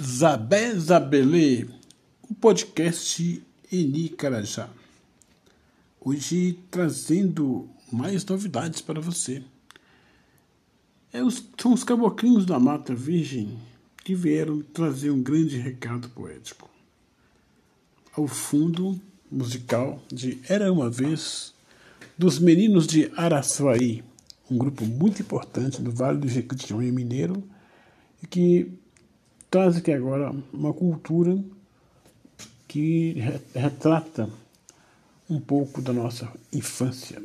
Zabé Zabelê, o podcast Eni Carajá. Hoje trazendo mais novidades para você. É os, são os caboclinhos da Mata Virgem que vieram trazer um grande recado poético. Ao fundo musical de Era Uma Vez, dos Meninos de Araçuaí, um grupo muito importante do Vale do Jequitinhonha Mineiro, e que traz aqui agora uma cultura que retrata um pouco da nossa infância.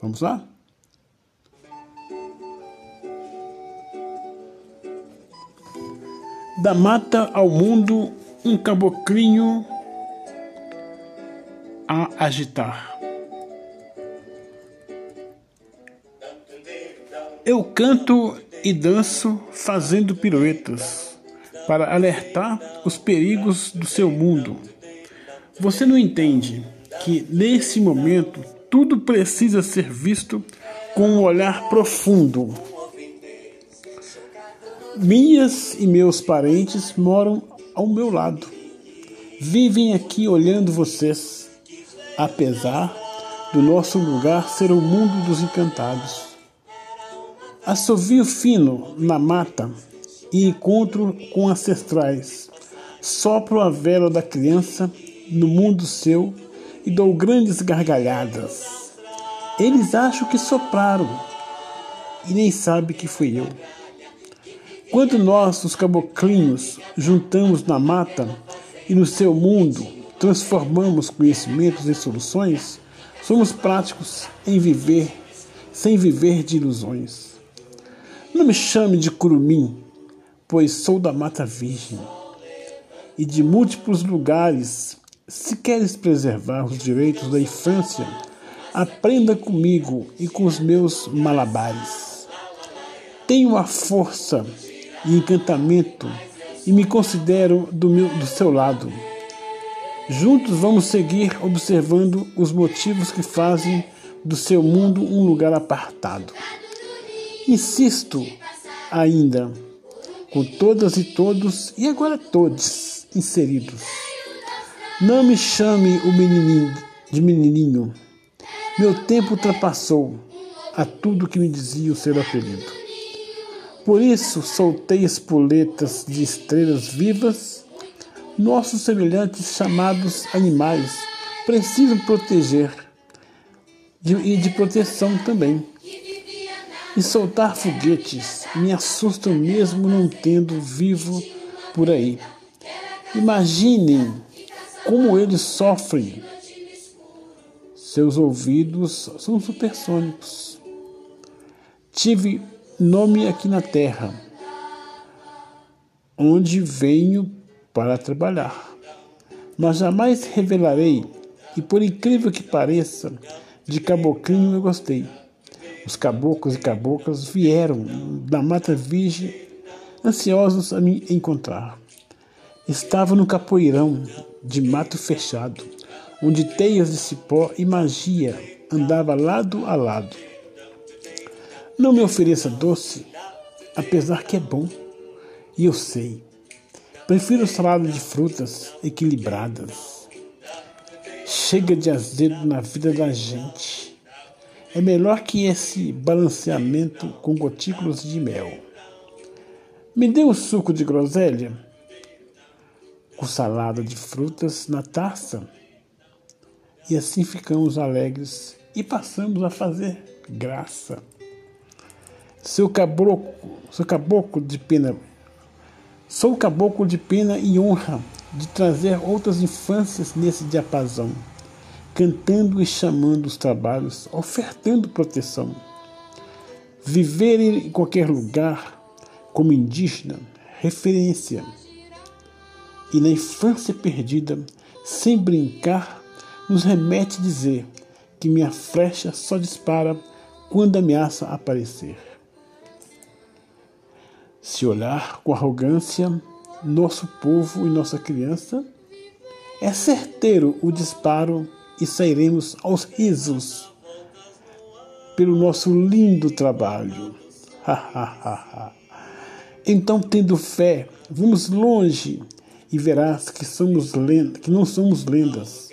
Vamos lá? Da mata ao mundo, um caboclinho a agitar. Eu canto e danço fazendo piruetas para alertar os perigos do seu mundo. Você não entende que nesse momento tudo precisa ser visto com um olhar profundo. Minhas e meus parentes moram ao meu lado. Vivem aqui olhando vocês, apesar do nosso lugar ser o mundo dos encantados. Assovio fino na mata e encontro com ancestrais. Sopro a vela da criança no mundo seu e dou grandes gargalhadas. Eles acham que sopraram e nem sabem que fui eu. Quando nós, os caboclinhos, juntamos na mata e no seu mundo transformamos conhecimentos em soluções, somos práticos em viver sem viver de ilusões. Não me chame de curumim, pois sou da Mata Virgem e de múltiplos lugares. Se queres preservar os direitos da infância, aprenda comigo e com os meus malabares. Tenho a força e encantamento e me considero do, meu, do seu lado. Juntos vamos seguir observando os motivos que fazem do seu mundo um lugar apartado. Insisto ainda com todas e todos, e agora todos inseridos. Não me chame o menininho de menininho. Meu tempo ultrapassou a tudo que me dizia o seu apelido. Por isso soltei espoletas de estrelas vivas. Nossos semelhantes chamados animais precisam proteger de, e de proteção também. E soltar foguetes me assustam mesmo não tendo vivo por aí. Imaginem como eles sofrem. Seus ouvidos são supersônicos. Tive nome aqui na Terra, onde venho para trabalhar. Mas jamais revelarei, e por incrível que pareça, de caboclinho eu gostei. Os caboclos e caboclas vieram da Mata Virgem, ansiosos a me encontrar. Estava no capoeirão de mato fechado, onde teias de cipó e magia andava lado a lado. Não me ofereça doce, apesar que é bom, e eu sei. Prefiro salada de frutas equilibradas. Chega de azedo na vida da gente. É melhor que esse balanceamento com gotículas de mel. Me dê um suco de groselha com salada de frutas na taça. E assim ficamos alegres e passamos a fazer graça. Seu caboclo, seu caboclo de pena, sou caboclo de pena e honra de trazer outras infâncias nesse diapasão cantando e chamando os trabalhos, ofertando proteção. Viver em qualquer lugar como indígena, referência. E na infância perdida, sem brincar, nos remete dizer que minha flecha só dispara quando ameaça aparecer. Se olhar com arrogância nosso povo e nossa criança, é certeiro o disparo e sairemos aos risos pelo nosso lindo trabalho. Então, tendo fé, vamos longe e verás que, somos lenda, que não somos lendas.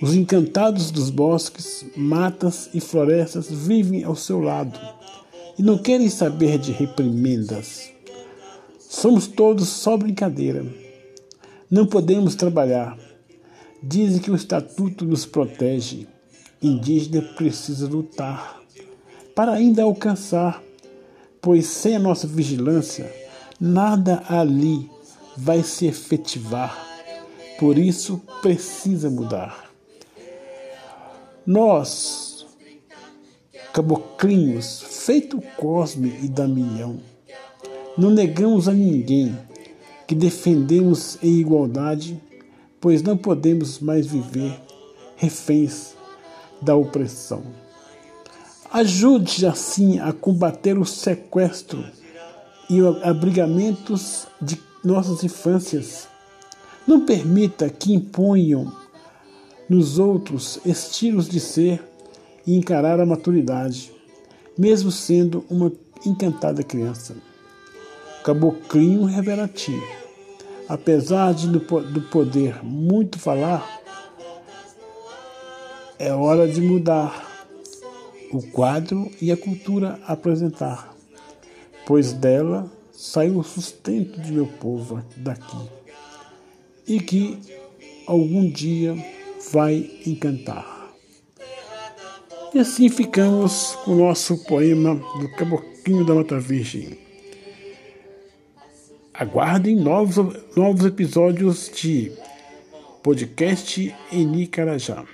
Os encantados dos bosques, matas e florestas vivem ao seu lado e não querem saber de reprimendas. Somos todos só brincadeira. Não podemos trabalhar. Dizem que o estatuto nos protege. Indígena precisa lutar para ainda alcançar, pois sem a nossa vigilância, nada ali vai se efetivar. Por isso precisa mudar. Nós, caboclinhos, feito Cosme e Damião, não negamos a ninguém que defendemos em igualdade, pois não podemos mais viver reféns da opressão. Ajude assim a combater o sequestro e abrigamentos de nossas infâncias. Não permita que imponham nos outros estilos de ser e encarar a maturidade, mesmo sendo uma encantada criança. Caboclinho revelativo. Apesar de do poder muito falar, é hora de mudar o quadro e a cultura apresentar, pois dela sai o sustento de meu povo daqui, e que algum dia vai encantar. E assim ficamos com o nosso poema do Caboclinho da Mata Virgem. Aguardem novos, novos episódios de podcast em Nicarajá.